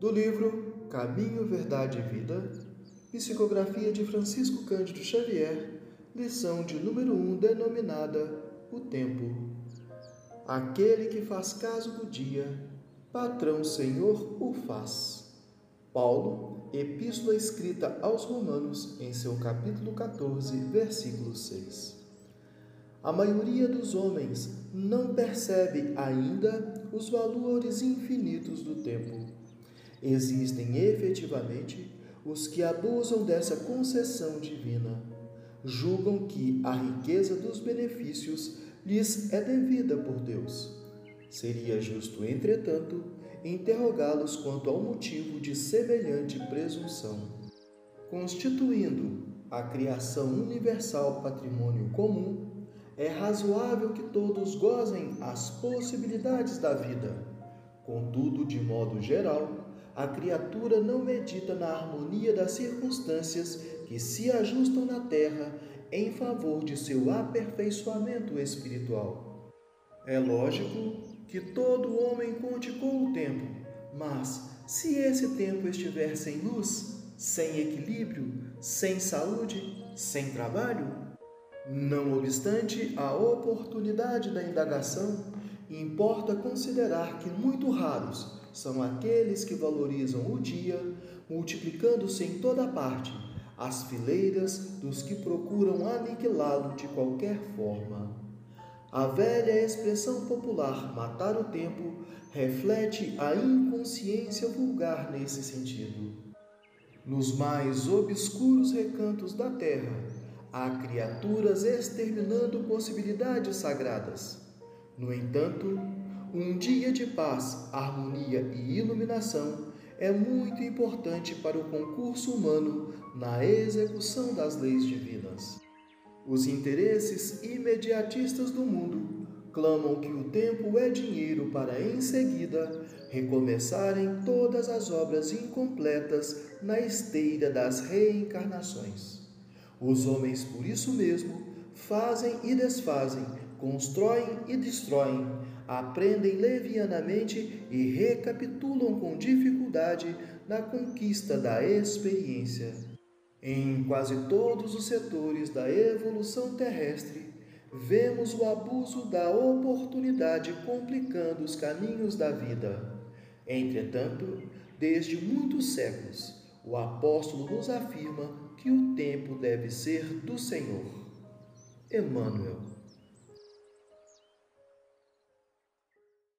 Do livro Caminho, Verdade e Vida, psicografia de Francisco Cândido Xavier, lição de número 1, um, denominada O Tempo. Aquele que faz caso do dia, patrão Senhor o faz. Paulo, epístola escrita aos Romanos, em seu capítulo 14, versículo 6. A maioria dos homens não percebe ainda os valores infinitos do tempo. Existem efetivamente os que abusam dessa concessão divina. Julgam que a riqueza dos benefícios lhes é devida por Deus. Seria justo, entretanto, interrogá-los quanto ao motivo de semelhante presunção. Constituindo a criação universal patrimônio comum, é razoável que todos gozem as possibilidades da vida. Contudo, de modo geral, a criatura não medita na harmonia das circunstâncias que se ajustam na terra em favor de seu aperfeiçoamento espiritual. É lógico que todo homem conte com o tempo, mas se esse tempo estiver sem luz, sem equilíbrio, sem saúde, sem trabalho, não obstante a oportunidade da indagação, importa considerar que muito raros são aqueles que valorizam o dia, multiplicando-se em toda parte as fileiras dos que procuram aniquilá-lo de qualquer forma. A velha expressão popular matar o tempo reflete a inconsciência vulgar nesse sentido. Nos mais obscuros recantos da terra, há criaturas exterminando possibilidades sagradas. No entanto, um dia de paz, harmonia e iluminação é muito importante para o concurso humano na execução das leis divinas. Os interesses imediatistas do mundo clamam que o tempo é dinheiro para em seguida recomeçarem todas as obras incompletas na esteira das reencarnações. Os homens, por isso mesmo, fazem e desfazem, constroem e destroem, aprendem levianamente e recapitulam com dificuldade na conquista da experiência. Em quase todos os setores da evolução terrestre, vemos o abuso da oportunidade complicando os caminhos da vida. Entretanto, desde muitos séculos, o apóstolo nos afirma que o tempo deve ser do Senhor. Emmanuel